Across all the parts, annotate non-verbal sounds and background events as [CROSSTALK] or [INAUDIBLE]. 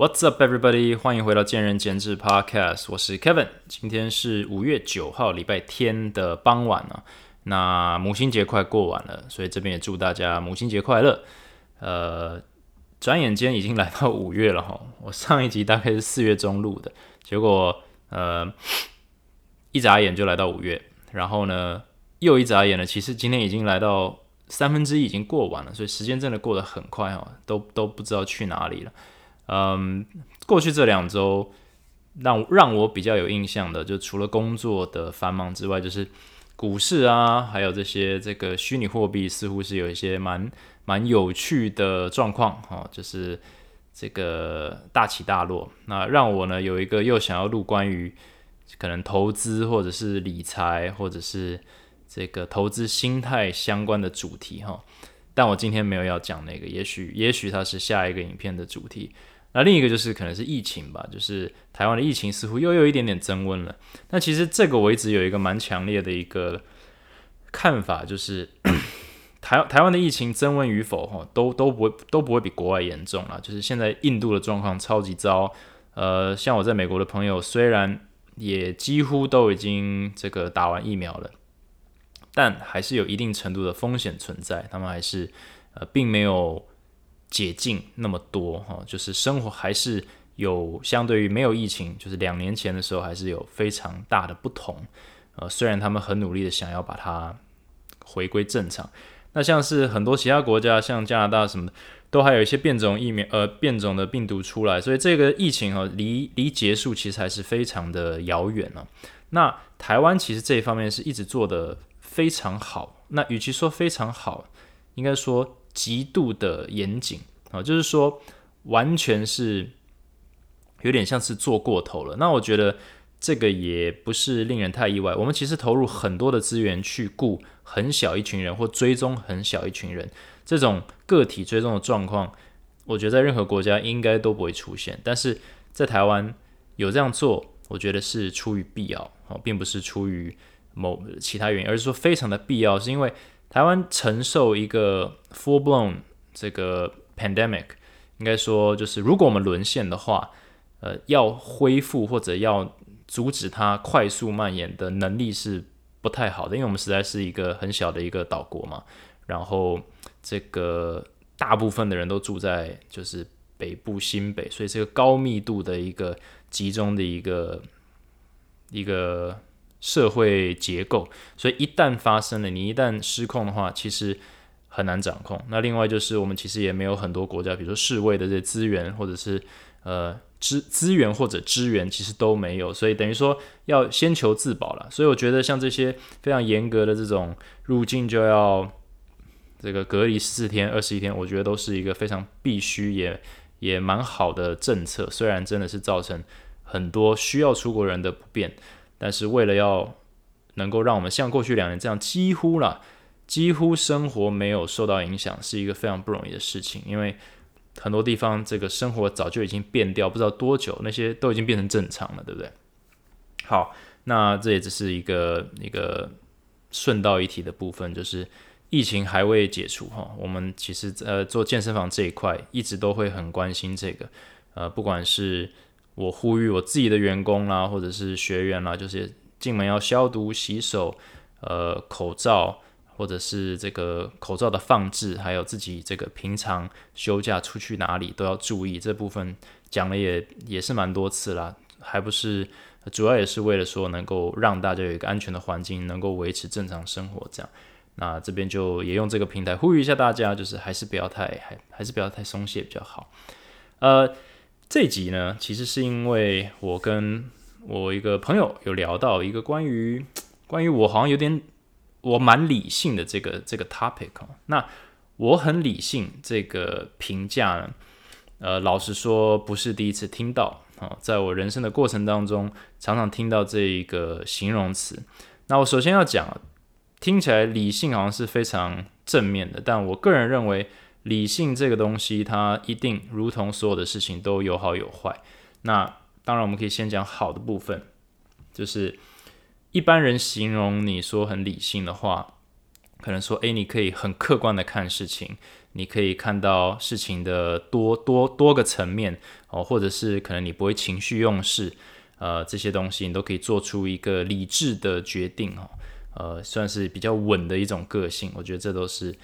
What's up, everybody？欢迎回到见仁见智 Podcast，我是 Kevin。今天是五月九号，礼拜天的傍晚啊。那母亲节快过完了，所以这边也祝大家母亲节快乐。呃，转眼间已经来到五月了哈。我上一集大概是四月中录的，结果呃一眨眼就来到五月，然后呢又一眨眼了，其实今天已经来到三分之一已经过完了，所以时间真的过得很快哦，都都不知道去哪里了。嗯，过去这两周让让我比较有印象的，就除了工作的繁忙之外，就是股市啊，还有这些这个虚拟货币，似乎是有一些蛮蛮有趣的状况哈，就是这个大起大落。那让我呢有一个又想要录关于可能投资或者是理财或者是这个投资心态相关的主题哈，但我今天没有要讲那个，也许也许它是下一个影片的主题。那另一个就是可能是疫情吧，就是台湾的疫情似乎又有一点点增温了。那其实这个我一直有一个蛮强烈的一个看法，就是 [COUGHS] 台台湾的疫情增温与否，哈，都都不会都不会比国外严重了。就是现在印度的状况超级糟，呃，像我在美国的朋友，虽然也几乎都已经这个打完疫苗了，但还是有一定程度的风险存在，他们还是呃并没有。解禁那么多哈，就是生活还是有相对于没有疫情，就是两年前的时候还是有非常大的不同。呃，虽然他们很努力的想要把它回归正常，那像是很多其他国家，像加拿大什么的，都还有一些变种疫苗，呃，变种的病毒出来，所以这个疫情哈离离结束其实还是非常的遥远了。那台湾其实这一方面是一直做的非常好，那与其说非常好，应该说。极度的严谨啊，就是说完全是有点像是做过头了。那我觉得这个也不是令人太意外。我们其实投入很多的资源去雇很小一群人或追踪很小一群人，这种个体追踪的状况，我觉得在任何国家应该都不会出现。但是在台湾有这样做，我觉得是出于必要啊，并不是出于某其他原因，而是说非常的必要，是因为。台湾承受一个 full blown 这个 pandemic，应该说就是如果我们沦陷的话，呃，要恢复或者要阻止它快速蔓延的能力是不太好的，因为我们实在是一个很小的一个岛国嘛。然后这个大部分的人都住在就是北部新北，所以这个高密度的一个集中的一个一个。社会结构，所以一旦发生了，你一旦失控的话，其实很难掌控。那另外就是，我们其实也没有很多国家，比如说世卫的这些资源，或者是呃资资源或者支援，其实都没有。所以等于说要先求自保了。所以我觉得像这些非常严格的这种入境就要这个隔离十四天、二十一天，我觉得都是一个非常必须也也蛮好的政策。虽然真的是造成很多需要出国人的不便。但是为了要能够让我们像过去两年这样几乎了，几乎生活没有受到影响，是一个非常不容易的事情。因为很多地方这个生活早就已经变掉，不知道多久，那些都已经变成正常了，对不对？好，那这也只是一个一个顺道一提的部分，就是疫情还未解除哈。我们其实呃做健身房这一块一直都会很关心这个，呃，不管是。我呼吁我自己的员工啦，或者是学员啦，就是进门要消毒、洗手，呃，口罩或者是这个口罩的放置，还有自己这个平常休假出去哪里都要注意。这部分讲了也也是蛮多次啦，还不是主要也是为了说能够让大家有一个安全的环境，能够维持正常生活这样。那这边就也用这个平台呼吁一下大家，就是还是不要太还还是不要太松懈比较好。呃。这集呢，其实是因为我跟我一个朋友有聊到一个关于关于我好像有点我蛮理性的这个这个 topic。那我很理性这个评价呢，呃，老实说不是第一次听到啊，在我人生的过程当中，常常听到这一个形容词。那我首先要讲，听起来理性好像是非常正面的，但我个人认为。理性这个东西，它一定如同所有的事情都有好有坏。那当然，我们可以先讲好的部分，就是一般人形容你说很理性的话，可能说，诶，你可以很客观的看事情，你可以看到事情的多多多个层面哦，或者是可能你不会情绪用事，呃，这些东西你都可以做出一个理智的决定哦，呃，算是比较稳的一种个性。我觉得这都是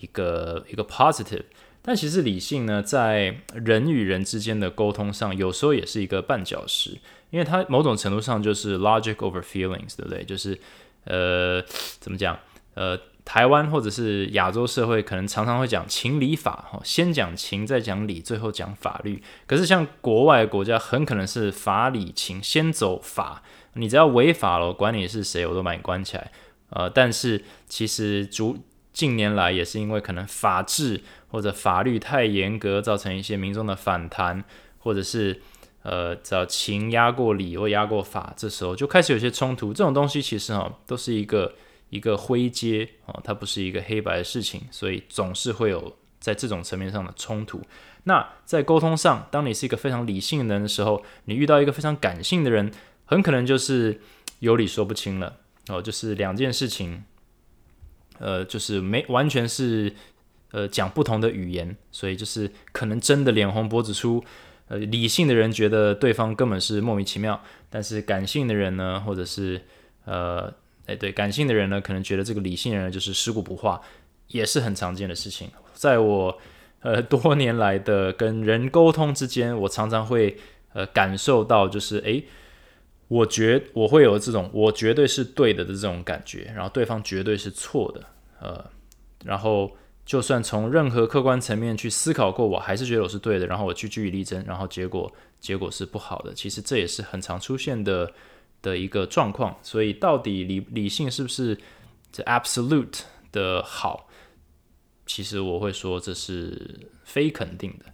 一个一个 positive。但其实理性呢，在人与人之间的沟通上，有时候也是一个绊脚石，因为它某种程度上就是 logic over feelings，对不对？就是呃，怎么讲？呃，台湾或者是亚洲社会，可能常常会讲情理法，哈，先讲情，再讲理，最后讲法律。可是像国外国家，很可能是法理情，先走法，你只要违法了，管你是谁，我都把你关起来。呃，但是其实主近年来也是因为可能法治或者法律太严格，造成一些民众的反弹，或者是呃找情压过理或压过法，这时候就开始有些冲突。这种东西其实哈都是一个一个灰阶哦，它不是一个黑白的事情，所以总是会有在这种层面上的冲突。那在沟通上，当你是一个非常理性的人的时候，你遇到一个非常感性的人，很可能就是有理说不清了哦，就是两件事情。呃，就是没完全是呃讲不同的语言，所以就是可能真的脸红脖子粗。呃，理性的人觉得对方根本是莫名其妙，但是感性的人呢，或者是呃，哎对，感性的人呢，可能觉得这个理性人就是尸骨不化，也是很常见的事情。在我呃多年来的跟人沟通之间，我常常会呃感受到，就是诶。我觉我会有这种我绝对是对的的这种感觉，然后对方绝对是错的，呃，然后就算从任何客观层面去思考过，我还是觉得我是对的，然后我去据理力争，然后结果结果是不好的。其实这也是很常出现的的一个状况。所以到底理理性是不是这 absolute 的好？其实我会说这是非肯定的。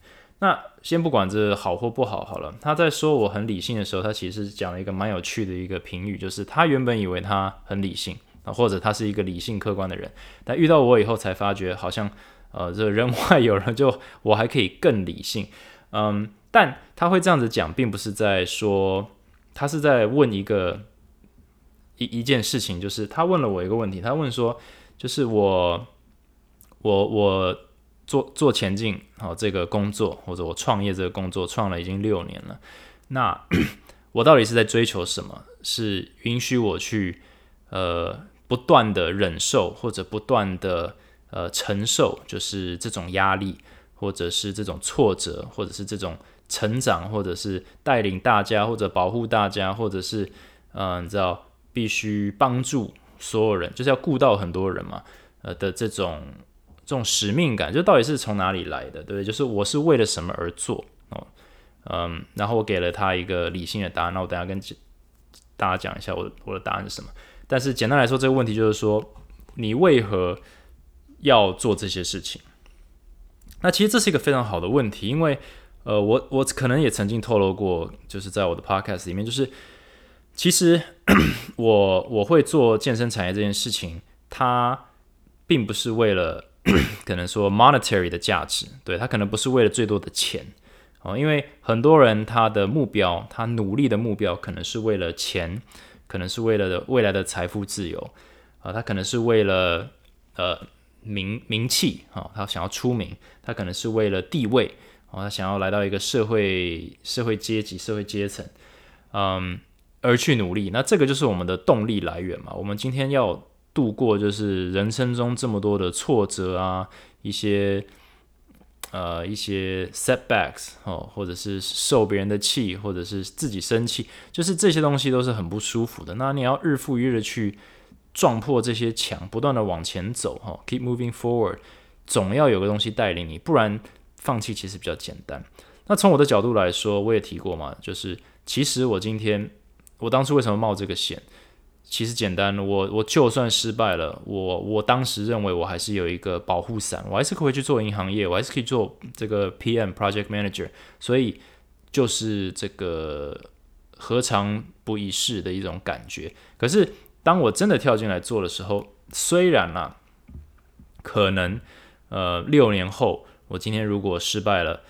那先不管这好或不好好了，他在说我很理性的时候，他其实讲了一个蛮有趣的一个评语，就是他原本以为他很理性啊，或者他是一个理性客观的人，但遇到我以后才发觉，好像呃这人外有人，就我还可以更理性，嗯，但他会这样子讲，并不是在说他是在问一个一一件事情，就是他问了我一个问题，他问说，就是我我我。做做前进好这个工作，或者我创业这个工作，创了已经六年了。那 [COUGHS] 我到底是在追求什么？是允许我去呃不断的忍受，或者不断的呃承受，就是这种压力，或者是这种挫折，或者是这种成长，或者是带领大家，或者保护大家，或者是嗯，你知道必须帮助所有人，就是要顾到很多人嘛，呃的这种。这种使命感，就到底是从哪里来的，对不对？就是我是为了什么而做哦，嗯，然后我给了他一个理性的答案，那我等下跟大家讲一下我的我的答案是什么。但是简单来说，这个问题就是说，你为何要做这些事情？那其实这是一个非常好的问题，因为呃，我我可能也曾经透露过，就是在我的 podcast 里面，就是其实 [COUGHS] 我我会做健身产业这件事情，它并不是为了。可能说 monetary 的价值，对他可能不是为了最多的钱哦，因为很多人他的目标，他努力的目标可能是为了钱，可能是为了未来的财富自由啊，他可能是为了呃名名气啊，他想要出名，他可能是为了地位啊，他想要来到一个社会社会阶级社会阶层，嗯，而去努力，那这个就是我们的动力来源嘛，我们今天要。度过就是人生中这么多的挫折啊，一些呃一些 setbacks 哦，或者是受别人的气，或者是自己生气，就是这些东西都是很不舒服的。那你要日复一日去撞破这些墙，不断的往前走哈，keep moving forward，总要有个东西带领你，不然放弃其实比较简单。那从我的角度来说，我也提过嘛，就是其实我今天我当初为什么冒这个险？其实简单，我我就算失败了，我我当时认为我还是有一个保护伞，我还是可以去做银行业，我还是可以做这个 PM Project Manager，所以就是这个何尝不一试的一种感觉。可是当我真的跳进来做的时候，虽然啊，可能呃六年后，我今天如果失败了。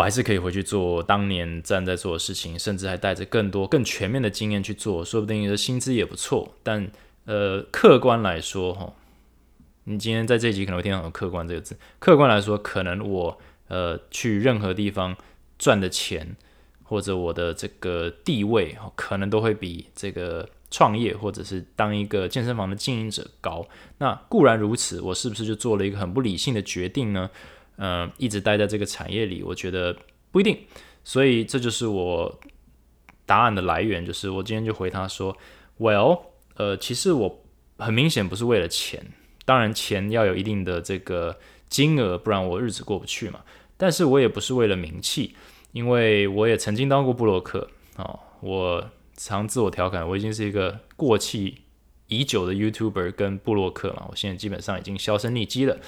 我还是可以回去做当年站在做的事情，甚至还带着更多、更全面的经验去做，说不定你的薪资也不错。但呃，客观来说，哈，你今天在这集可能会听到“很客观”这个字。客观来说，可能我呃去任何地方赚的钱，或者我的这个地位，可能都会比这个创业或者是当一个健身房的经营者高。那固然如此，我是不是就做了一个很不理性的决定呢？嗯，一直待在这个产业里，我觉得不一定。所以这就是我答案的来源，就是我今天就回他说：“Well，呃，其实我很明显不是为了钱。”当然，钱要有一定的这个金额，不然我日子过不去嘛。但是我也不是为了名气，因为我也曾经当过布洛克哦。我常自我调侃，我已经是一个过气已久的 YouTuber 跟布洛克嘛。我现在基本上已经销声匿迹了，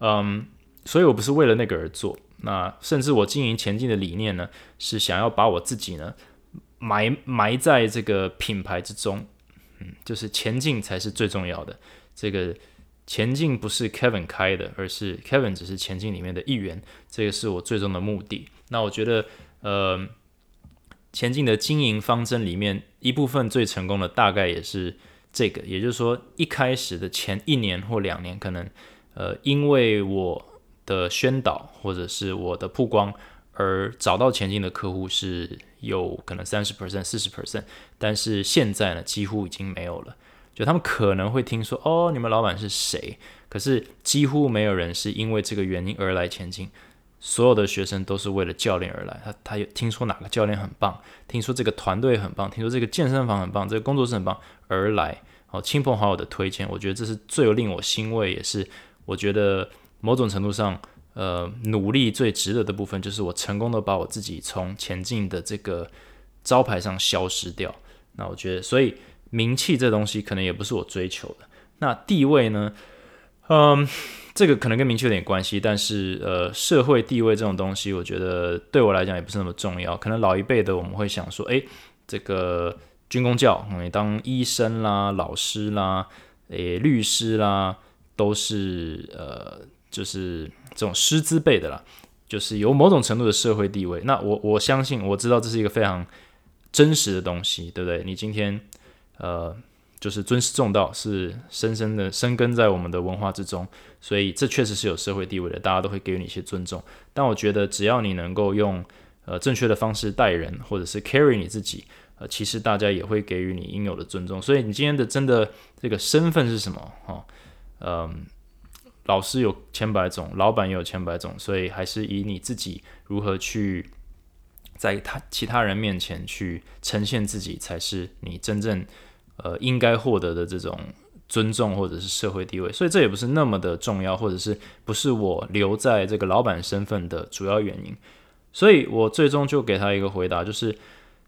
嗯，所以我不是为了那个而做。那甚至我经营前进的理念呢，是想要把我自己呢埋埋在这个品牌之中，嗯，就是前进才是最重要的这个。前进不是 Kevin 开的，而是 Kevin 只是前进里面的一员，这个是我最终的目的。那我觉得，呃，前进的经营方针里面一部分最成功的大概也是这个，也就是说，一开始的前一年或两年，可能呃，因为我的宣导或者是我的曝光而找到前进的客户是有可能三十 percent、四十 percent，但是现在呢，几乎已经没有了。就他们可能会听说哦，你们老板是谁？可是几乎没有人是因为这个原因而来前进。所有的学生都是为了教练而来。他他有听说哪个教练很棒，听说这个团队很棒，听说这个健身房很棒，这个工作室很棒而来。哦，亲朋好友的推荐，我觉得这是最令我欣慰，也是我觉得某种程度上，呃，努力最值得的部分，就是我成功的把我自己从前进的这个招牌上消失掉。那我觉得，所以。名气这东西可能也不是我追求的。那地位呢？嗯，这个可能跟名气有点关系，但是呃，社会地位这种东西，我觉得对我来讲也不是那么重要。可能老一辈的我们会想说，诶，这个军工教，你当医生啦、老师啦、诶律师啦，都是呃，就是这种师资辈的啦，就是有某种程度的社会地位。那我我相信，我知道这是一个非常真实的东西，对不对？你今天。呃，就是尊师重道是深深的生根在我们的文化之中，所以这确实是有社会地位的，大家都会给予你一些尊重。但我觉得只要你能够用呃正确的方式待人，或者是 carry 你自己，呃，其实大家也会给予你应有的尊重。所以你今天的真的这个身份是什么？哈，嗯，老师有千百种，老板也有千百种，所以还是以你自己如何去在他其他人面前去呈现自己，才是你真正。呃，应该获得的这种尊重或者是社会地位，所以这也不是那么的重要，或者是不是我留在这个老板身份的主要原因。所以我最终就给他一个回答，就是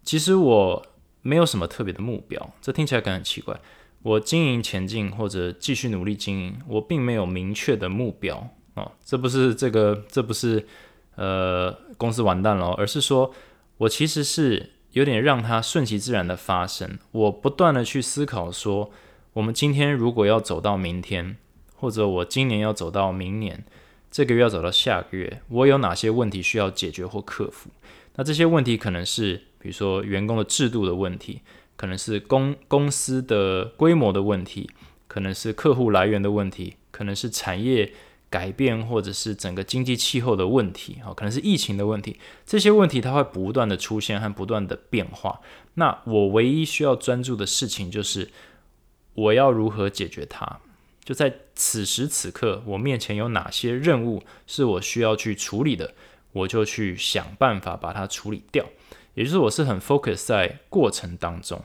其实我没有什么特别的目标。这听起来可能很奇怪。我经营前进或者继续努力经营，我并没有明确的目标啊。这不是这个，这不是呃公司完蛋了，而是说我其实是。有点让它顺其自然的发生。我不断的去思考说，我们今天如果要走到明天，或者我今年要走到明年，这个月要走到下个月，我有哪些问题需要解决或克服？那这些问题可能是，比如说员工的制度的问题，可能是公公司的规模的问题，可能是客户来源的问题，可能是产业。改变或者是整个经济气候的问题，啊，可能是疫情的问题，这些问题它会不断的出现和不断的变化。那我唯一需要专注的事情就是我要如何解决它。就在此时此刻，我面前有哪些任务是我需要去处理的，我就去想办法把它处理掉。也就是我是很 focus 在过程当中。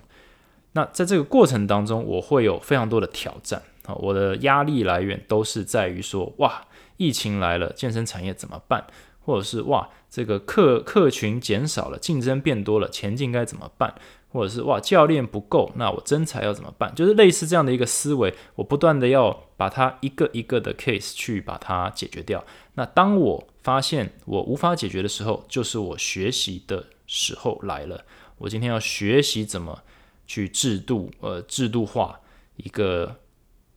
那在这个过程当中，我会有非常多的挑战。啊，我的压力来源都是在于说，哇，疫情来了，健身产业怎么办？或者是哇，这个客客群减少了，竞争变多了，前进该怎么办？或者是哇，教练不够，那我真才要怎么办？就是类似这样的一个思维，我不断的要把它一个一个的 case 去把它解决掉。那当我发现我无法解决的时候，就是我学习的时候来了。我今天要学习怎么去制度，呃，制度化一个。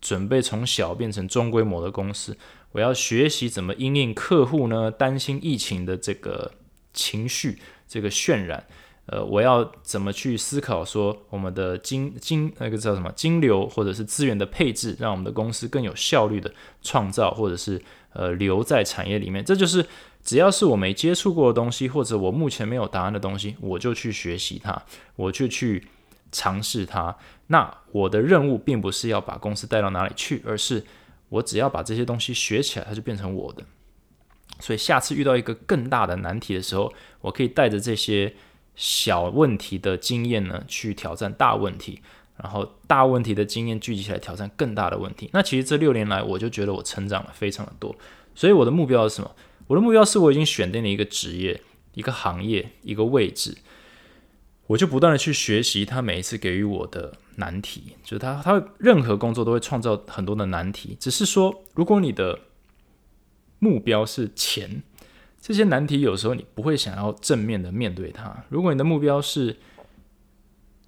准备从小变成中规模的公司，我要学习怎么应客户呢？担心疫情的这个情绪，这个渲染，呃，我要怎么去思考说我们的金金那个叫什么金流或者是资源的配置，让我们的公司更有效率的创造或者是呃留在产业里面。这就是只要是我没接触过的东西，或者我目前没有答案的东西，我就去学习它，我就去尝试它。那我的任务并不是要把公司带到哪里去，而是我只要把这些东西学起来，它就变成我的。所以下次遇到一个更大的难题的时候，我可以带着这些。小问题的经验呢，去挑战大问题，然后大问题的经验聚集起来挑战更大的问题。那其实这六年来，我就觉得我成长了非常的多。所以我的目标是什么？我的目标是我已经选定了一个职业、一个行业、一个位置，我就不断的去学习他每一次给予我的难题。就是他，他任何工作都会创造很多的难题。只是说，如果你的目标是钱。这些难题有时候你不会想要正面的面对它。如果你的目标是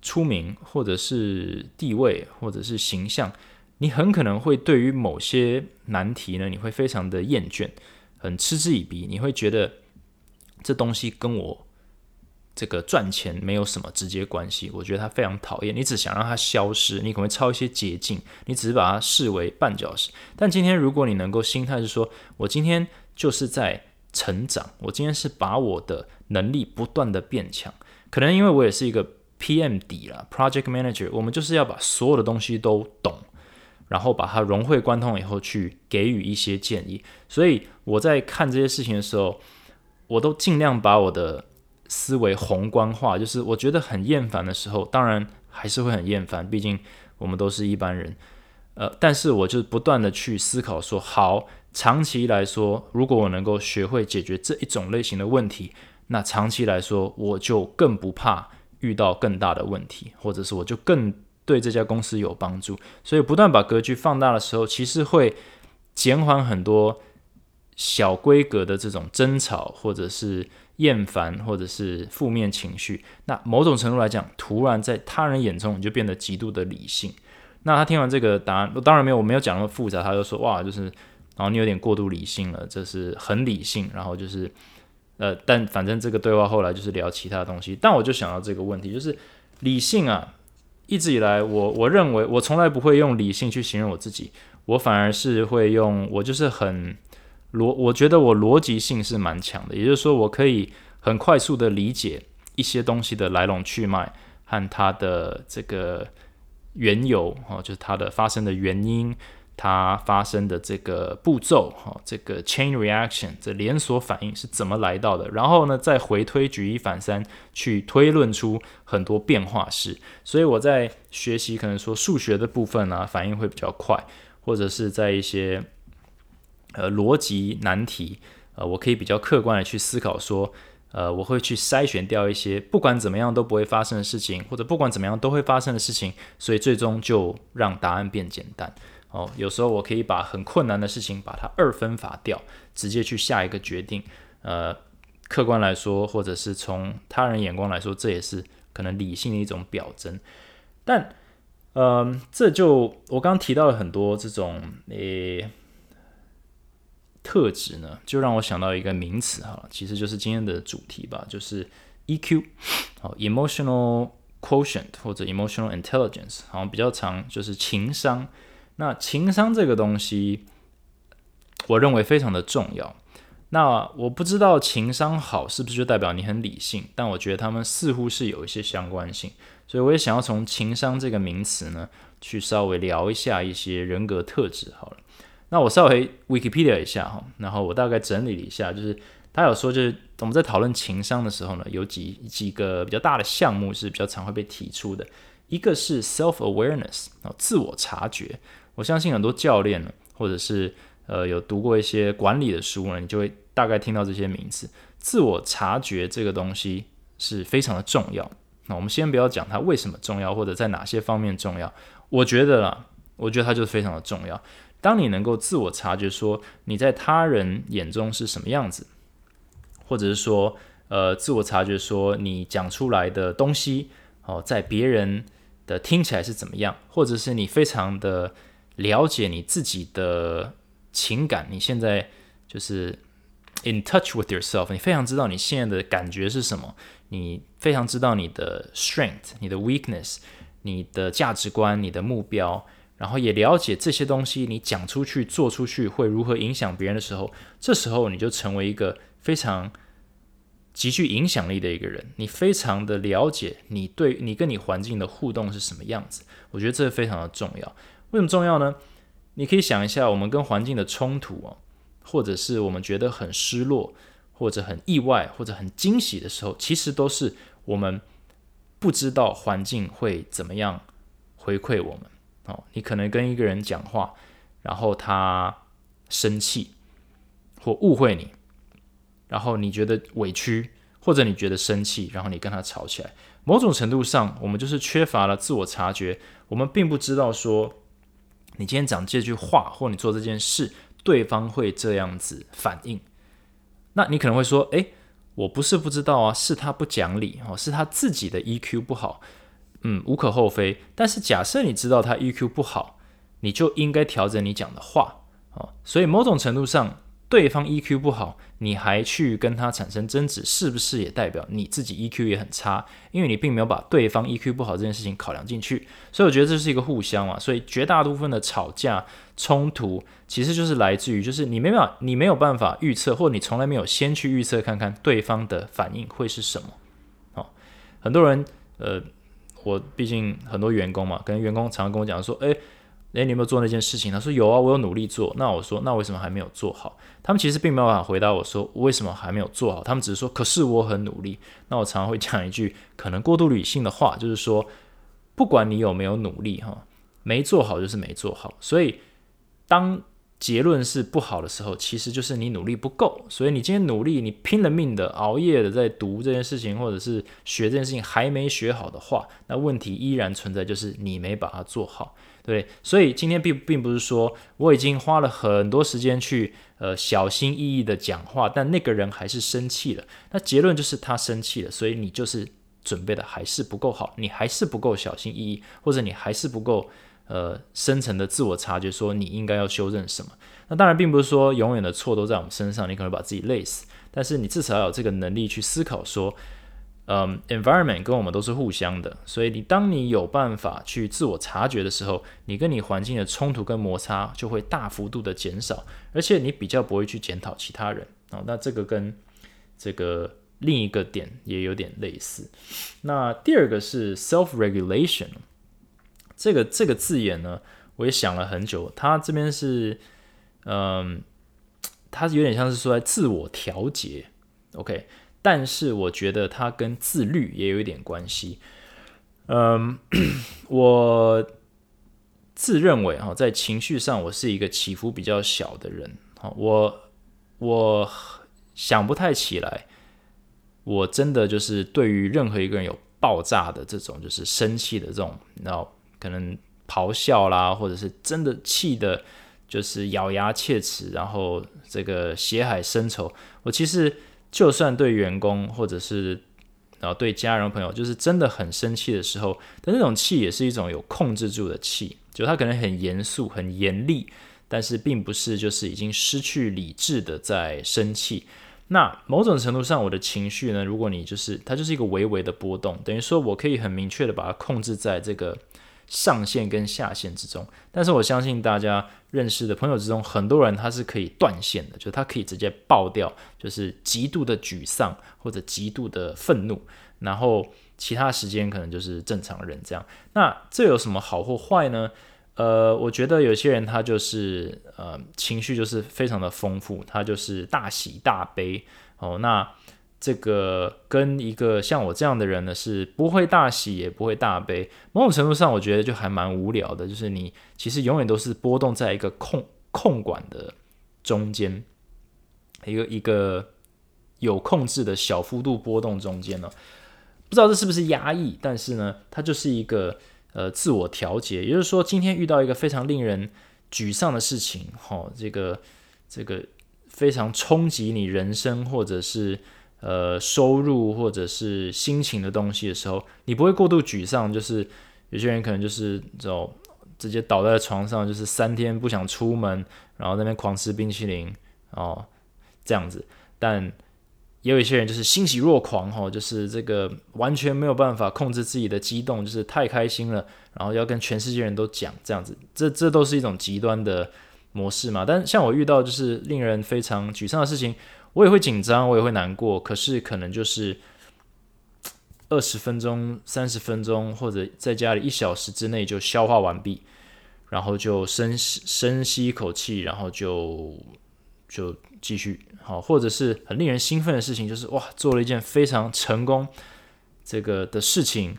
出名，或者是地位，或者是形象，你很可能会对于某些难题呢，你会非常的厌倦，很嗤之以鼻。你会觉得这东西跟我这个赚钱没有什么直接关系。我觉得它非常讨厌。你只想让它消失，你可能会抄一些捷径，你只是把它视为绊脚石。但今天如果你能够心态是说，我今天就是在。成长，我今天是把我的能力不断的变强，可能因为我也是一个 PM 底了，Project Manager，我们就是要把所有的东西都懂，然后把它融会贯通以后去给予一些建议。所以我在看这些事情的时候，我都尽量把我的思维宏观化，就是我觉得很厌烦的时候，当然还是会很厌烦，毕竟我们都是一般人。呃，但是我就不断的去思考说，好。长期来说，如果我能够学会解决这一种类型的问题，那长期来说，我就更不怕遇到更大的问题，或者是我就更对这家公司有帮助。所以，不断把格局放大的时候，其实会减缓很多小规格的这种争吵，或者是厌烦，或者是负面情绪。那某种程度来讲，突然在他人眼中，你就变得极度的理性。那他听完这个答案，当然没有，我没有讲那么复杂，他就说：“哇，就是。”然后你有点过度理性了，这是很理性。然后就是，呃，但反正这个对话后来就是聊其他东西。但我就想到这个问题，就是理性啊，一直以来我我认为我从来不会用理性去形容我自己，我反而是会用我就是很逻，我觉得我逻辑性是蛮强的，也就是说我可以很快速的理解一些东西的来龙去脉和它的这个缘由哦，就是它的发生的原因。它发生的这个步骤，哈，这个 chain reaction，这连锁反应是怎么来到的？然后呢，再回推举一反三，去推论出很多变化式。所以我在学习可能说数学的部分呢，反应会比较快，或者是在一些呃逻辑难题，呃，我可以比较客观的去思考说，呃，我会去筛选掉一些不管怎么样都不会发生的事情，或者不管怎么样都会发生的事情，所以最终就让答案变简单。哦，有时候我可以把很困难的事情把它二分法掉，直接去下一个决定。呃，客观来说，或者是从他人眼光来说，这也是可能理性的一种表征。但，嗯，这就我刚刚提到了很多这种诶特质呢，就让我想到一个名词哈，其实就是今天的主题吧，就是 EQ，好，emotional quotient 或者 emotional intelligence，好像比较长，就是情商。那情商这个东西，我认为非常的重要。那我不知道情商好是不是就代表你很理性，但我觉得他们似乎是有一些相关性。所以我也想要从情商这个名词呢，去稍微聊一下一些人格特质。好了，那我稍微 Wikipedia 一下哈，然后我大概整理了一下，就是他有说，就是我们在讨论情商的时候呢，有几几个比较大的项目是比较常会被提出的。一个是 self awareness 啊，自我察觉。我相信很多教练呢，或者是呃有读过一些管理的书呢，你就会大概听到这些名词。自我察觉这个东西是非常的重要。那我们先不要讲它为什么重要，或者在哪些方面重要。我觉得啦，我觉得它就是非常的重要。当你能够自我察觉，说你在他人眼中是什么样子，或者是说呃自我察觉，说你讲出来的东西哦，在别人的听起来是怎么样，或者是你非常的。了解你自己的情感，你现在就是 in touch with yourself，你非常知道你现在的感觉是什么，你非常知道你的 strength、你的 weakness、你的价值观、你的目标，然后也了解这些东西，你讲出去、做出去会如何影响别人的时候，这时候你就成为一个非常极具影响力的一个人。你非常的了解你对你跟你环境的互动是什么样子，我觉得这非常的重要。为什么重要呢？你可以想一下，我们跟环境的冲突哦。或者是我们觉得很失落，或者很意外，或者很惊喜的时候，其实都是我们不知道环境会怎么样回馈我们。哦，你可能跟一个人讲话，然后他生气或误会你，然后你觉得委屈，或者你觉得生气，然后你跟他吵起来。某种程度上，我们就是缺乏了自我察觉，我们并不知道说你今天讲这句话，或你做这件事。对方会这样子反应，那你可能会说：“诶，我不是不知道啊，是他不讲理哦，是他自己的 EQ 不好。”嗯，无可厚非。但是假设你知道他 EQ 不好，你就应该调整你讲的话哦。所以某种程度上。对方 EQ 不好，你还去跟他产生争执，是不是也代表你自己 EQ 也很差？因为你并没有把对方 EQ 不好这件事情考量进去，所以我觉得这是一个互相嘛。所以绝大部分的吵架冲突，其实就是来自于，就是你没有你没有办法预测，或者你从来没有先去预测看看对方的反应会是什么。哦，很多人，呃，我毕竟很多员工嘛，跟员工常常跟我讲说，诶。诶，你有没有做那件事情？他说有啊，我有努力做。那我说，那为什么还没有做好？他们其实并没有办法回答我说为什么还没有做好。他们只是说，可是我很努力。那我常常会讲一句可能过度理性的话，就是说，不管你有没有努力，哈，没做好就是没做好。所以当结论是不好的时候，其实就是你努力不够。所以你今天努力，你拼了命的熬夜的在读这件事情，或者是学这件事情还没学好的话，那问题依然存在，就是你没把它做好。对，所以今天并并不是说我已经花了很多时间去呃小心翼翼的讲话，但那个人还是生气了。那结论就是他生气了，所以你就是准备的还是不够好，你还是不够小心翼翼，或者你还是不够呃深层的自我察觉，说你应该要修正什么。那当然并不是说永远的错都在我们身上，你可能把自己累死，但是你至少要有这个能力去思考说。嗯，environment 跟我们都是互相的，所以你当你有办法去自我察觉的时候，你跟你环境的冲突跟摩擦就会大幅度的减少，而且你比较不会去检讨其他人哦。那这个跟这个另一个点也有点类似。那第二个是 self regulation，这个这个字眼呢，我也想了很久，它这边是嗯，它有点像是说在自我调节，OK。但是我觉得它跟自律也有一点关系。嗯，[CLEARS THROAT] 我自认为哈，在情绪上我是一个起伏比较小的人。好，我我想不太起来，我真的就是对于任何一个人有爆炸的这种，就是生气的这种，然后可能咆哮啦，或者是真的气的，就是咬牙切齿，然后这个血海深仇。我其实。就算对员工或者是然后对家人朋友，就是真的很生气的时候，但那种气也是一种有控制住的气，就他可能很严肃、很严厉，但是并不是就是已经失去理智的在生气。那某种程度上，我的情绪呢，如果你就是它就是一个微微的波动，等于说我可以很明确的把它控制在这个。上限跟下限之中，但是我相信大家认识的朋友之中，很多人他是可以断线的，就是他可以直接爆掉，就是极度的沮丧或者极度的愤怒，然后其他时间可能就是正常人这样。那这有什么好或坏呢？呃，我觉得有些人他就是呃情绪就是非常的丰富，他就是大喜大悲哦。那这个跟一个像我这样的人呢，是不会大喜也不会大悲。某种程度上，我觉得就还蛮无聊的。就是你其实永远都是波动在一个控控管的中间，一个一个有控制的小幅度波动中间呢。不知道这是不是压抑，但是呢，它就是一个呃自我调节。也就是说，今天遇到一个非常令人沮丧的事情，哈，这个这个非常冲击你人生，或者是。呃，收入或者是心情的东西的时候，你不会过度沮丧。就是有些人可能就是这种直接倒在床上，就是三天不想出门，然后那边狂吃冰淇淋哦，这样子。但也有一些人就是欣喜若狂哈，就是这个完全没有办法控制自己的激动，就是太开心了，然后要跟全世界人都讲这样子，这这都是一种极端的模式嘛。但像我遇到就是令人非常沮丧的事情，我也会紧张，我也会难过，可是可能就是二十分钟、三十分钟，或者在家里一小时之内就消化完毕，然后就深深吸一口气，然后就就继续。好，或者是很令人兴奋的事情，就是哇，做了一件非常成功这个的事情，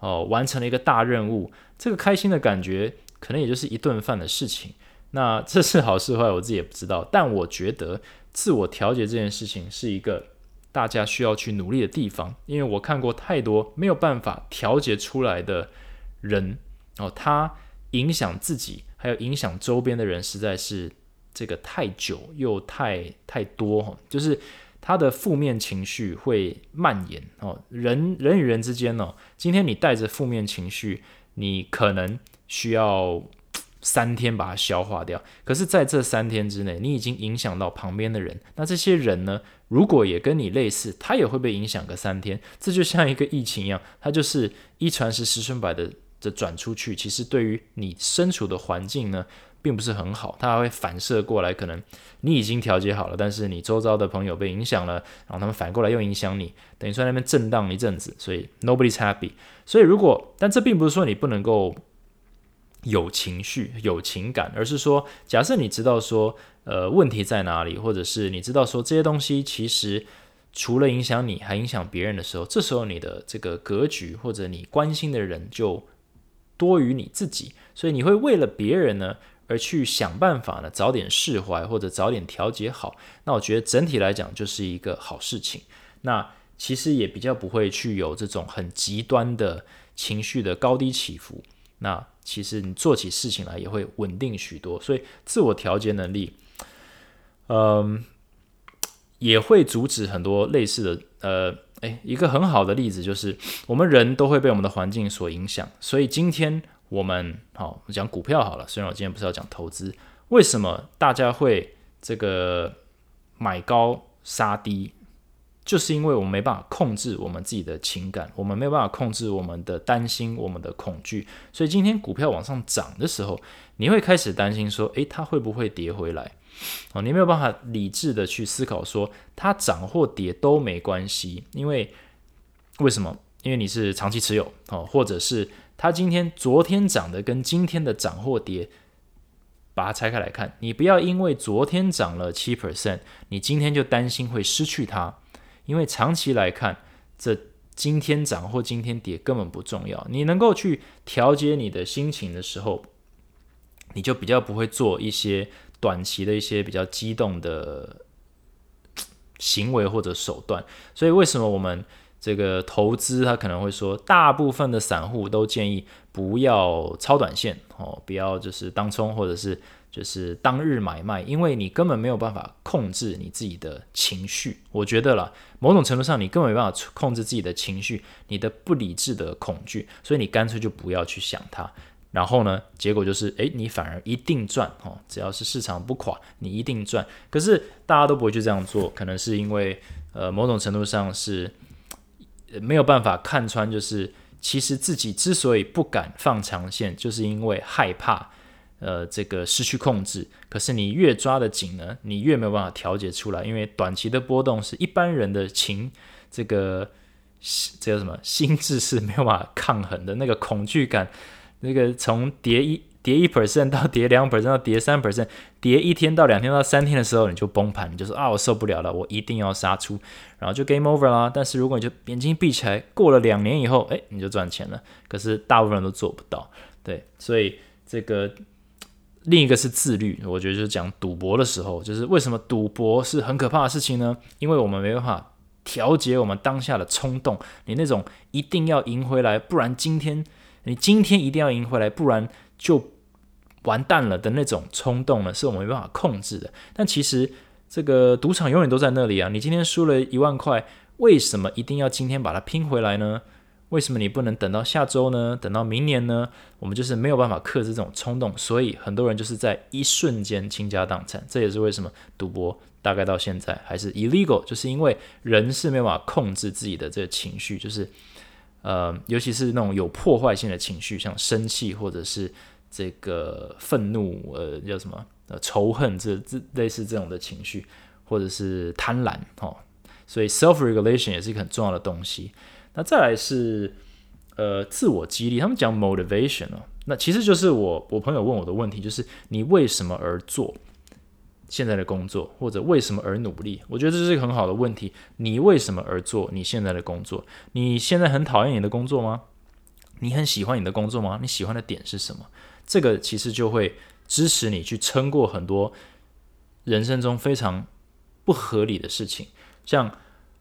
哦，完成了一个大任务，这个开心的感觉，可能也就是一顿饭的事情。那这是好是坏，我自己也不知道。但我觉得自我调节这件事情是一个大家需要去努力的地方，因为我看过太多没有办法调节出来的人，哦，他影响自己，还有影响周边的人，实在是。这个太久又太太多哈，就是他的负面情绪会蔓延哦。人人与人之间哦，今天你带着负面情绪，你可能需要三天把它消化掉。可是，在这三天之内，你已经影响到旁边的人。那这些人呢，如果也跟你类似，他也会被影响个三天。这就像一个疫情一样，它就是一传十，十传百的的转出去。其实对于你身处的环境呢？并不是很好，它还会反射过来。可能你已经调节好了，但是你周遭的朋友被影响了，然后他们反过来又影响你，等于说那边震荡一阵子，所以 nobody's happy。所以如果，但这并不是说你不能够有情绪、有情感，而是说，假设你知道说，呃，问题在哪里，或者是你知道说这些东西其实除了影响你，还影响别人的时候，这时候你的这个格局或者你关心的人就多于你自己，所以你会为了别人呢。而去想办法呢，早点释怀或者早点调节好，那我觉得整体来讲就是一个好事情。那其实也比较不会去有这种很极端的情绪的高低起伏。那其实你做起事情来也会稳定许多。所以自我调节能力，嗯，也会阻止很多类似的。呃，诶，一个很好的例子就是，我们人都会被我们的环境所影响。所以今天。我们好我讲股票好了，虽然我今天不是要讲投资，为什么大家会这个买高杀低？就是因为我们没办法控制我们自己的情感，我们没有办法控制我们的担心、我们的恐惧，所以今天股票往上涨的时候，你会开始担心说：诶，它会不会跌回来？哦，你没有办法理智的去思考说它涨或跌都没关系，因为为什么？因为你是长期持有哦，或者是。它今天、昨天涨的跟今天的涨或跌，把它拆开来看，你不要因为昨天涨了七 percent，你今天就担心会失去它，因为长期来看，这今天涨或今天跌根本不重要。你能够去调节你的心情的时候，你就比较不会做一些短期的一些比较激动的行为或者手段。所以，为什么我们？这个投资，他可能会说，大部分的散户都建议不要超短线哦，不要就是当冲或者是就是当日买卖，因为你根本没有办法控制你自己的情绪。我觉得啦，某种程度上你根本没办法控制自己的情绪，你的不理智的恐惧，所以你干脆就不要去想它。然后呢，结果就是，诶，你反而一定赚哦，只要是市场不垮，你一定赚。可是大家都不会去这样做，可能是因为呃，某种程度上是。没有办法看穿，就是其实自己之所以不敢放长线，就是因为害怕，呃，这个失去控制。可是你越抓得紧呢，你越没有办法调节出来，因为短期的波动是一般人的情，这个这个什么心智是没有办法抗衡的，那个恐惧感，那个从跌一。跌一 percent 到跌两 percent 到跌三 percent，跌一天到两天到三天的时候，你就崩盘，你就说啊，我受不了了，我一定要杀出，然后就 game over 啦。但是如果你就眼睛闭起来，过了两年以后，哎，你就赚钱了。可是大部分人都做不到，对，所以这个另一个是自律，我觉得就是讲赌博的时候，就是为什么赌博是很可怕的事情呢？因为我们没办法调节我们当下的冲动，你那种一定要赢回来，不然今天你今天一定要赢回来，不然。就完蛋了的那种冲动呢，是我们没办法控制的。但其实这个赌场永远都在那里啊！你今天输了一万块，为什么一定要今天把它拼回来呢？为什么你不能等到下周呢？等到明年呢？我们就是没有办法克制这种冲动，所以很多人就是在一瞬间倾家荡产。这也是为什么赌博。大概到现在还是 illegal，就是因为人是没办法控制自己的这个情绪，就是呃，尤其是那种有破坏性的情绪，像生气或者是这个愤怒，呃，叫什么呃仇恨这这类似这种的情绪，或者是贪婪哦。所以 self regulation 也是一个很重要的东西。那再来是呃自我激励，他们讲 motivation 哦，那其实就是我我朋友问我的问题，就是你为什么而做？现在的工作，或者为什么而努力？我觉得这是一个很好的问题。你为什么而做你现在的工作？你现在很讨厌你的工作吗？你很喜欢你的工作吗？你喜欢的点是什么？这个其实就会支持你去撑过很多人生中非常不合理的事情。像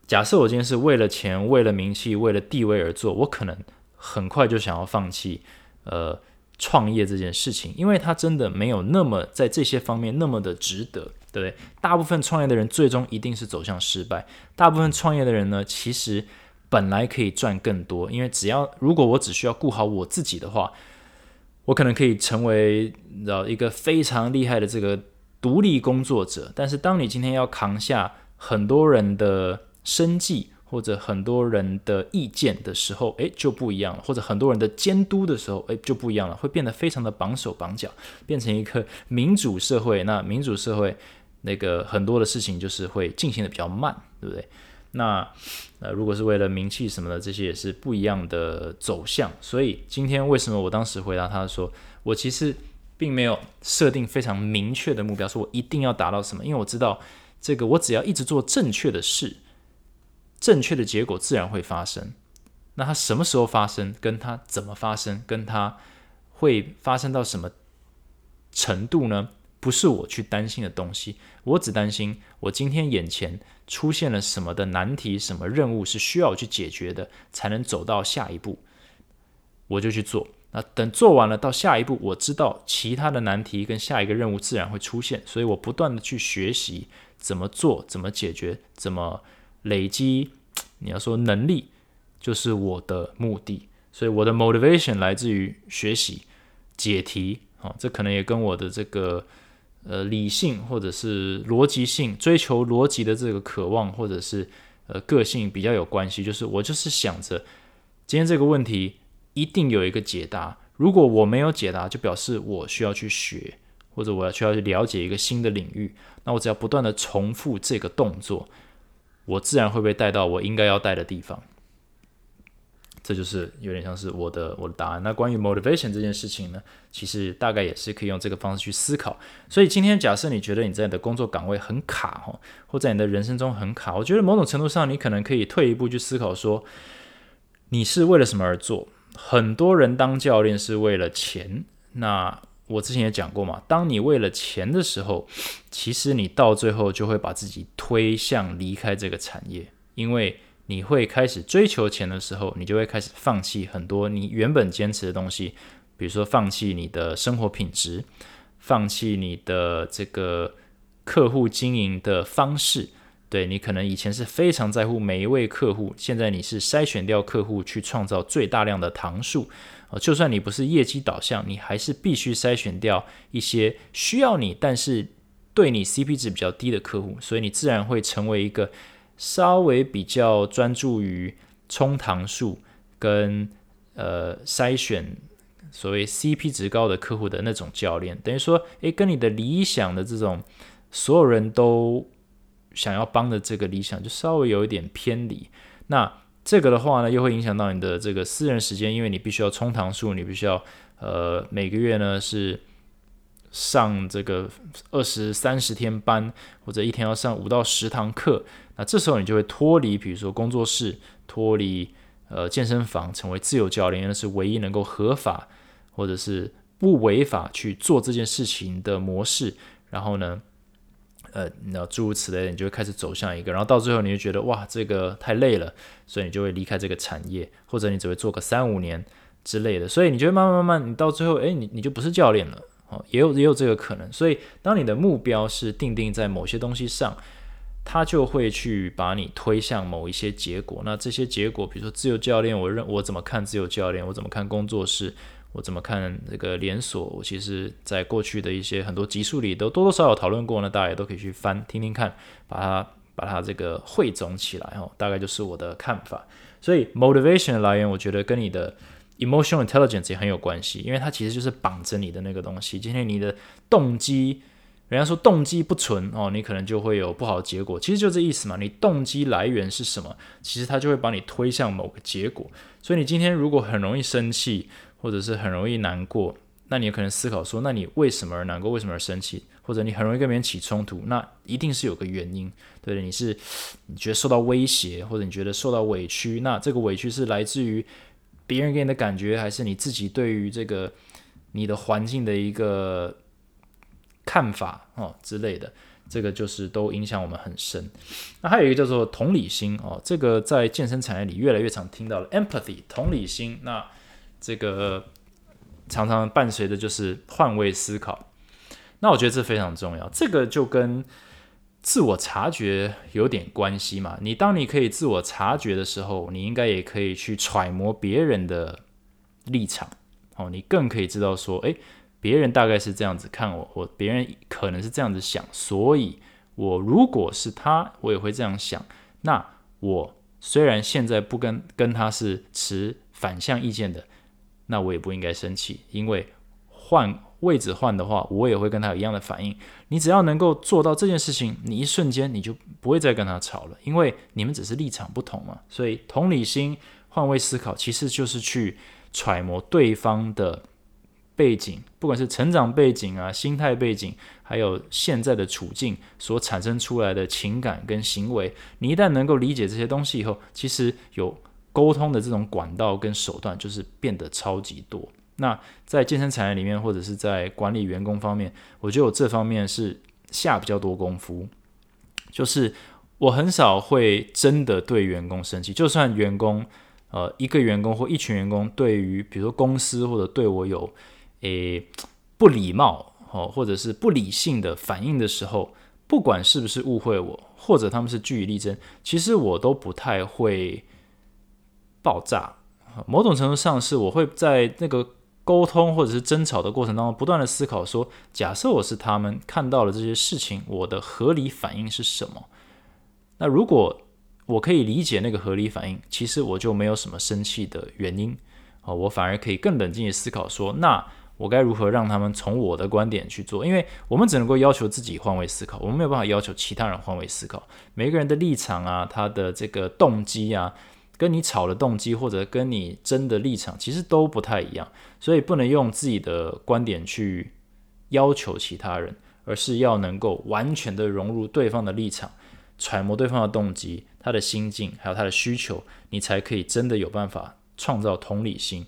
假设我今天是为了钱、为了名气、为了地位而做，我可能很快就想要放弃。呃。创业这件事情，因为它真的没有那么在这些方面那么的值得，对不对？大部分创业的人最终一定是走向失败。大部分创业的人呢，其实本来可以赚更多，因为只要如果我只需要顾好我自己的话，我可能可以成为呃一个非常厉害的这个独立工作者。但是当你今天要扛下很多人的生计，或者很多人的意见的时候，诶，就不一样了；或者很多人的监督的时候，诶，就不一样了，会变得非常的绑手绑脚，变成一个民主社会。那民主社会那个很多的事情就是会进行的比较慢，对不对？那呃，如果是为了名气什么的，这些也是不一样的走向。所以今天为什么我当时回答他说，我其实并没有设定非常明确的目标，说我一定要达到什么，因为我知道这个，我只要一直做正确的事。正确的结果自然会发生。那它什么时候发生？跟它怎么发生？跟它会发生到什么程度呢？不是我去担心的东西。我只担心我今天眼前出现了什么的难题、什么任务是需要我去解决的，才能走到下一步。我就去做。那等做完了，到下一步，我知道其他的难题跟下一个任务自然会出现。所以我不断的去学习怎么做、怎么解决、怎么。累积，你要说能力就是我的目的，所以我的 motivation 来自于学习、解题啊，这可能也跟我的这个呃理性或者是逻辑性、追求逻辑的这个渴望或者是呃个性比较有关系。就是我就是想着今天这个问题一定有一个解答，如果我没有解答，就表示我需要去学，或者我要需要去了解一个新的领域。那我只要不断的重复这个动作。我自然会被带到我应该要带的地方，这就是有点像是我的我的答案。那关于 motivation 这件事情呢，其实大概也是可以用这个方式去思考。所以今天假设你觉得你在你的工作岗位很卡哈，或在你的人生中很卡，我觉得某种程度上你可能可以退一步去思考说，你是为了什么而做？很多人当教练是为了钱，那。我之前也讲过嘛，当你为了钱的时候，其实你到最后就会把自己推向离开这个产业，因为你会开始追求钱的时候，你就会开始放弃很多你原本坚持的东西，比如说放弃你的生活品质，放弃你的这个客户经营的方式。对你可能以前是非常在乎每一位客户，现在你是筛选掉客户去创造最大量的糖数。呃，就算你不是业绩导向，你还是必须筛选掉一些需要你，但是对你 CP 值比较低的客户，所以你自然会成为一个稍微比较专注于冲糖数跟呃筛选所谓 CP 值高的客户的那种教练。等于说，诶，跟你的理想的这种所有人都想要帮的这个理想，就稍微有一点偏离。那这个的话呢，又会影响到你的这个私人时间，因为你必须要充堂数，你必须要呃每个月呢是上这个二十三十天班，或者一天要上五到十堂课。那这时候你就会脱离，比如说工作室，脱离呃健身房，成为自由教练，那是唯一能够合法或者是不违法去做这件事情的模式。然后呢？呃，那诸如此类，你就会开始走向一个，然后到最后你就觉得哇，这个太累了，所以你就会离开这个产业，或者你只会做个三五年之类的，所以你就会慢慢慢慢，你到最后，哎，你你就不是教练了，哦，也有也有这个可能。所以当你的目标是定定在某些东西上，它就会去把你推向某一些结果。那这些结果，比如说自由教练，我认我怎么看自由教练，我怎么看工作室，我怎么看这个连锁？我其实在过去的一些很多集数里都多多少少讨论过呢，大家也都可以去翻听听看，把它把它这个汇总起来哦，大概就是我的看法。所以 motivation 的来源，我觉得跟你的 emotional intelligence 也很有关系，因为它其实就是绑着你的那个东西。今天你的动机，人家说动机不纯哦，你可能就会有不好的结果。其实就这意思嘛，你动机来源是什么，其实它就会把你推向某个结果。所以你今天如果很容易生气，或者是很容易难过，那你可能思考说，那你为什么而难过？为什么而生气？或者你很容易跟别人起冲突，那一定是有个原因，对不对？你是你觉得受到威胁，或者你觉得受到委屈，那这个委屈是来自于别人给你的感觉，还是你自己对于这个你的环境的一个看法哦之类的？这个就是都影响我们很深。那还有一个叫做同理心哦，这个在健身产业里越来越常听到了，empathy 同理心。那这个常常伴随的就是换位思考。那我觉得这非常重要，这个就跟自我察觉有点关系嘛。你当你可以自我察觉的时候，你应该也可以去揣摩别人的立场，哦，你更可以知道说，诶，别人大概是这样子看我，或别人可能是这样子想，所以我如果是他，我也会这样想。那我虽然现在不跟跟他是持反向意见的，那我也不应该生气，因为换。位置换的话，我也会跟他有一样的反应。你只要能够做到这件事情，你一瞬间你就不会再跟他吵了，因为你们只是立场不同嘛。所以同理心、换位思考，其实就是去揣摩对方的背景，不管是成长背景啊、心态背景，还有现在的处境所产生出来的情感跟行为。你一旦能够理解这些东西以后，其实有沟通的这种管道跟手段，就是变得超级多。那在健身产业里面，或者是在管理员工方面，我觉得我这方面是下比较多功夫。就是我很少会真的对员工生气，就算员工呃一个员工或一群员工对于比如说公司或者对我有诶不礼貌哦，或者是不理性的反应的时候，不管是不是误会我，或者他们是据理力争，其实我都不太会爆炸。某种程度上是我会在那个。沟通或者是争吵的过程当中，不断的思考说：假设我是他们看到了这些事情，我的合理反应是什么？那如果我可以理解那个合理反应，其实我就没有什么生气的原因啊，我反而可以更冷静的思考说：那我该如何让他们从我的观点去做？因为我们只能够要求自己换位思考，我们没有办法要求其他人换位思考。每个人的立场啊，他的这个动机啊。跟你吵的动机，或者跟你争的立场，其实都不太一样，所以不能用自己的观点去要求其他人，而是要能够完全的融入对方的立场，揣摩对方的动机、他的心境，还有他的需求，你才可以真的有办法创造同理心。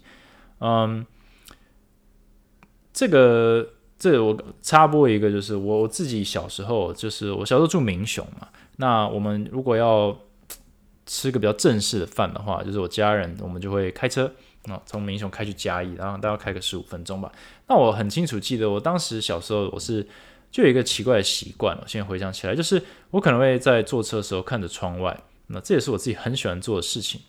嗯，这个，这、我插播一个，就是我我自己小时候，就是我小时候住民雄嘛，那我们如果要吃个比较正式的饭的话，就是我家人，我们就会开车啊，从民雄开去嘉义，然后大概开个十五分钟吧。那我很清楚记得，我当时小时候我是就有一个奇怪的习惯我现在回想起来，就是我可能会在坐车的时候看着窗外，那这也是我自己很喜欢做的事情。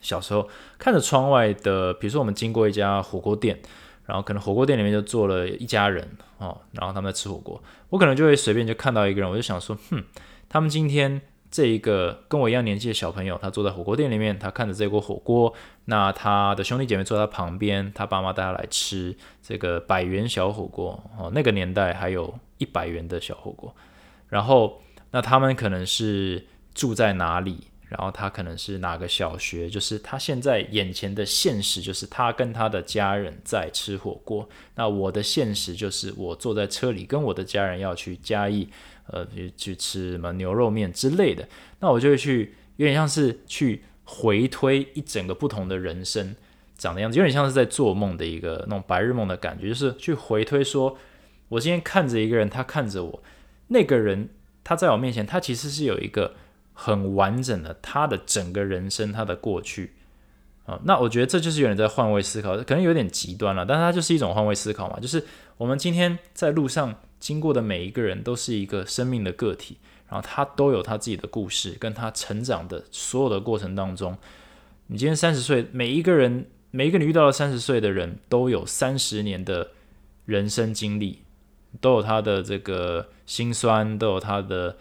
小时候看着窗外的，比如说我们经过一家火锅店，然后可能火锅店里面就坐了一家人哦，然后他们在吃火锅，我可能就会随便就看到一个人，我就想说，哼，他们今天。这一个跟我一样年纪的小朋友，他坐在火锅店里面，他看着这锅火锅。那他的兄弟姐妹坐在旁边，他爸妈带他来吃这个百元小火锅哦。那个年代还有一百元的小火锅。然后，那他们可能是住在哪里？然后他可能是哪个小学？就是他现在眼前的现实，就是他跟他的家人在吃火锅。那我的现实就是我坐在车里，跟我的家人要去嘉义。呃，去去吃什么牛肉面之类的，那我就会去，有点像是去回推一整个不同的人生长的样子，有点像是在做梦的一个那种白日梦的感觉，就是去回推说，我今天看着一个人，他看着我，那个人他在我面前，他其实是有一个很完整的他的整个人生，他的过去啊，那我觉得这就是有人在换位思考，可能有点极端了，但是它就是一种换位思考嘛，就是我们今天在路上。经过的每一个人都是一个生命的个体，然后他都有他自己的故事，跟他成长的所有的过程当中，你今天三十岁，每一个人每一个你遇到的三十岁的人都有三十年的人生经历，都有他的这个心酸，都有他的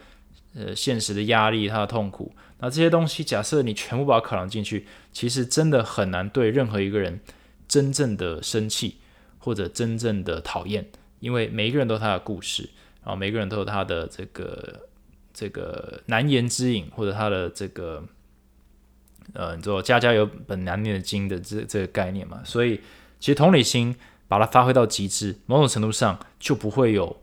呃现实的压力，他的痛苦。那这些东西，假设你全部把它考量进去，其实真的很难对任何一个人真正的生气或者真正的讨厌，因为每一个人都有他的故事，然后每个人都有他的这个这个难言之隐，或者他的这个。呃，你说家家有本难念的经的这这个概念嘛，所以其实同理心把它发挥到极致，某种程度上就不会有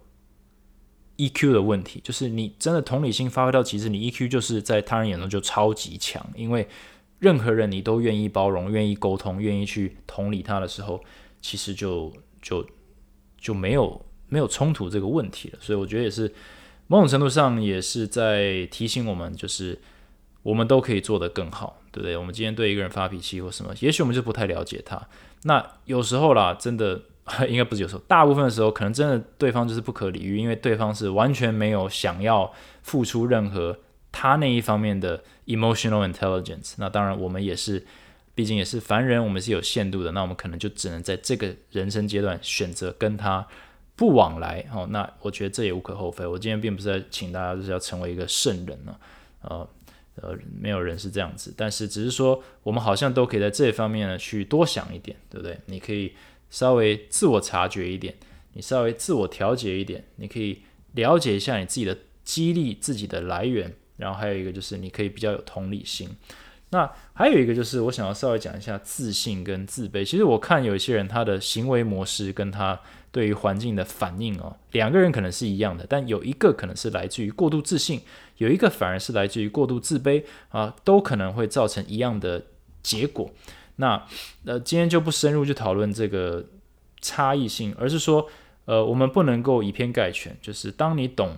EQ 的问题。就是你真的同理心发挥到极致，你 EQ 就是在他人眼中就超级强，因为任何人你都愿意包容、愿意沟通、愿意去同理他的时候，其实就就就没有没有冲突这个问题了。所以我觉得也是某种程度上也是在提醒我们，就是我们都可以做得更好。对不对？我们今天对一个人发脾气或什么，也许我们就不太了解他。那有时候啦，真的 [LAUGHS] 应该不是有时候，大部分的时候，可能真的对方就是不可理喻，因为对方是完全没有想要付出任何他那一方面的 emotional intelligence。那当然，我们也是，毕竟也是凡人，我们是有限度的。那我们可能就只能在这个人生阶段选择跟他不往来。哦，那我觉得这也无可厚非。我今天并不是在请大家就是要成为一个圣人呢，呃。呃，没有人是这样子，但是只是说，我们好像都可以在这方面呢去多想一点，对不对？你可以稍微自我察觉一点，你稍微自我调节一点，你可以了解一下你自己的激励自己的来源，然后还有一个就是你可以比较有同理心。那还有一个就是我想要稍微讲一下自信跟自卑。其实我看有一些人他的行为模式跟他对于环境的反应哦，两个人可能是一样的，但有一个可能是来自于过度自信。有一个反而是来自于过度自卑啊，都可能会造成一样的结果。那呃，今天就不深入去讨论这个差异性，而是说，呃，我们不能够以偏概全。就是当你懂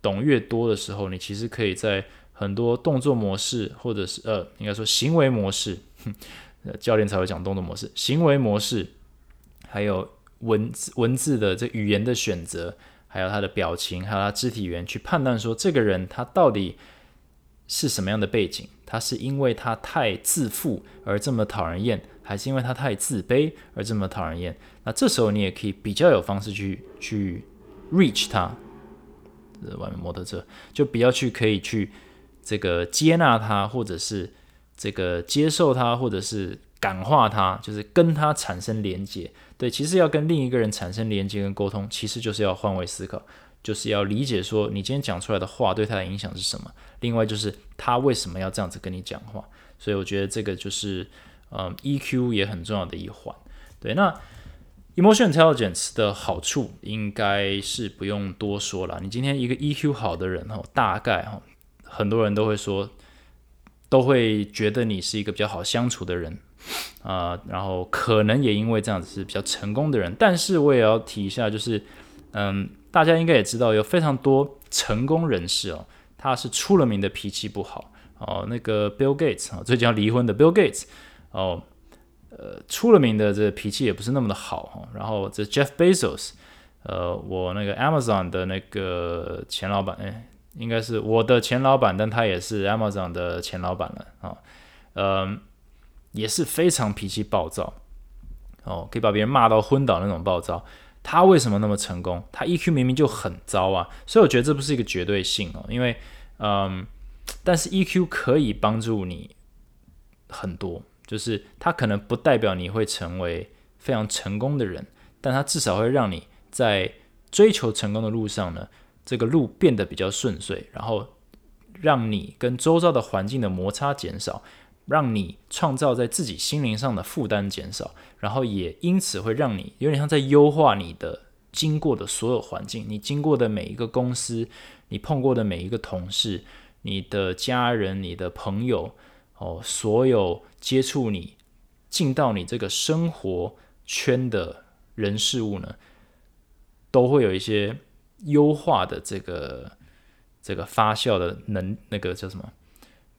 懂越多的时候，你其实可以在很多动作模式，或者是呃，应该说行为模式，[LAUGHS] 教练才会讲动作模式，行为模式，还有文字文字的这语言的选择。还有他的表情，还有他肢体语言，去判断说这个人他到底是什么样的背景？他是因为他太自负而这么讨人厌，还是因为他太自卑而这么讨人厌？那这时候你也可以比较有方式去去 reach 他。这外面摩托车就比较去可以去这个接纳他，或者是这个接受他，或者是感化他，就是跟他产生连接。对，其实要跟另一个人产生连接跟沟通，其实就是要换位思考，就是要理解说你今天讲出来的话对他的影响是什么。另外就是他为什么要这样子跟你讲话。所以我觉得这个就是嗯 EQ 也很重要的一环。对，那 emotion intelligence 的好处应该是不用多说了。你今天一个 EQ 好的人哈，大概哈很多人都会说，都会觉得你是一个比较好相处的人。啊，然后可能也因为这样子是比较成功的人，但是我也要提一下，就是，嗯，大家应该也知道，有非常多成功人士哦，他是出了名的脾气不好哦。那个 Bill Gates 啊，最近要离婚的 Bill Gates 哦，呃，出了名的这脾气也不是那么的好哈。然后这 Jeff Bezos，呃，我那个 Amazon 的那个前老板，哎，应该是我的前老板，但他也是 Amazon 的前老板了啊，嗯。也是非常脾气暴躁，哦，可以把别人骂到昏倒那种暴躁。他为什么那么成功？他 EQ 明明就很糟啊，所以我觉得这不是一个绝对性哦。因为，嗯，但是 EQ 可以帮助你很多，就是他可能不代表你会成为非常成功的人，但他至少会让你在追求成功的路上呢，这个路变得比较顺遂，然后让你跟周遭的环境的摩擦减少。让你创造在自己心灵上的负担减少，然后也因此会让你有点像在优化你的经过的所有环境，你经过的每一个公司，你碰过的每一个同事，你的家人、你的朋友，哦，所有接触你进到你这个生活圈的人事物呢，都会有一些优化的这个这个发酵的能那个叫什么？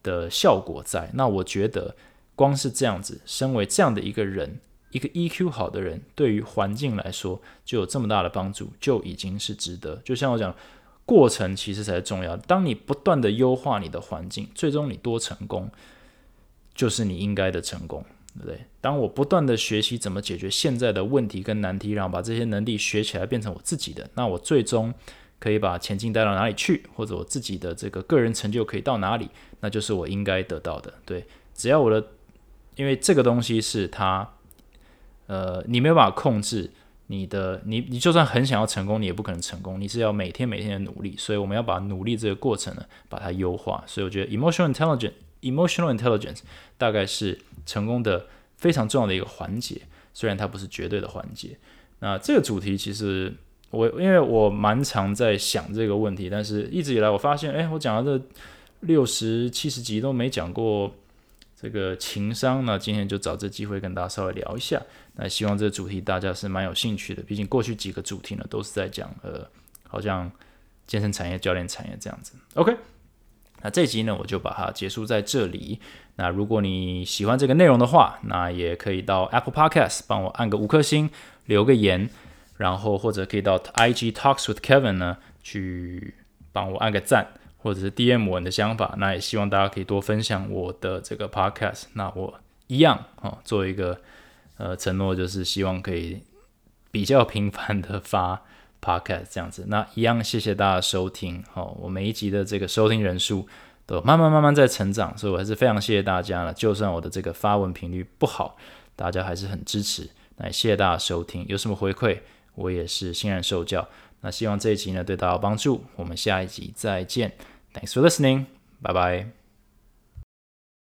的效果在那，我觉得光是这样子，身为这样的一个人，一个 EQ 好的人，对于环境来说就有这么大的帮助，就已经是值得。就像我讲，过程其实才是重要。当你不断的优化你的环境，最终你多成功，就是你应该的成功。对不对？当我不断的学习怎么解决现在的问题跟难题，然后把这些能力学起来变成我自己的，那我最终可以把前进带到哪里去，或者我自己的这个个人成就可以到哪里，那就是我应该得到的。对，只要我的，因为这个东西是它，呃，你没有办法控制你的，你你就算很想要成功，你也不可能成功，你是要每天每天的努力，所以我们要把努力这个过程呢，把它优化。所以我觉得 emotional intelligence。Emotional intelligence 大概是成功的非常重要的一个环节，虽然它不是绝对的环节。那这个主题其实我因为我蛮常在想这个问题，但是一直以来我发现，哎，我讲了这六十七十集都没讲过这个情商，那今天就找这机会跟大家稍微聊一下。那希望这个主题大家是蛮有兴趣的，毕竟过去几个主题呢都是在讲呃，好像健身产业、教练产业这样子。OK。那这集呢，我就把它结束在这里。那如果你喜欢这个内容的话，那也可以到 Apple Podcast 帮我按个五颗星，留个言，然后或者可以到 IG Talks with Kevin 呢去帮我按个赞，或者是 DM 我的想法。那也希望大家可以多分享我的这个 Podcast。那我一样哦，做一个呃承诺，就是希望可以比较频繁的发。Podcast 这样子，那一样谢谢大家收听。好，我每一集的这个收听人数都慢慢慢慢在成长，所以我还是非常谢谢大家了。就算我的这个发文频率不好，大家还是很支持。那谢谢大家收听，有什么回馈，我也是欣然受教。那希望这一集呢对大家有帮助。我们下一集再见。Thanks for listening. 拜拜。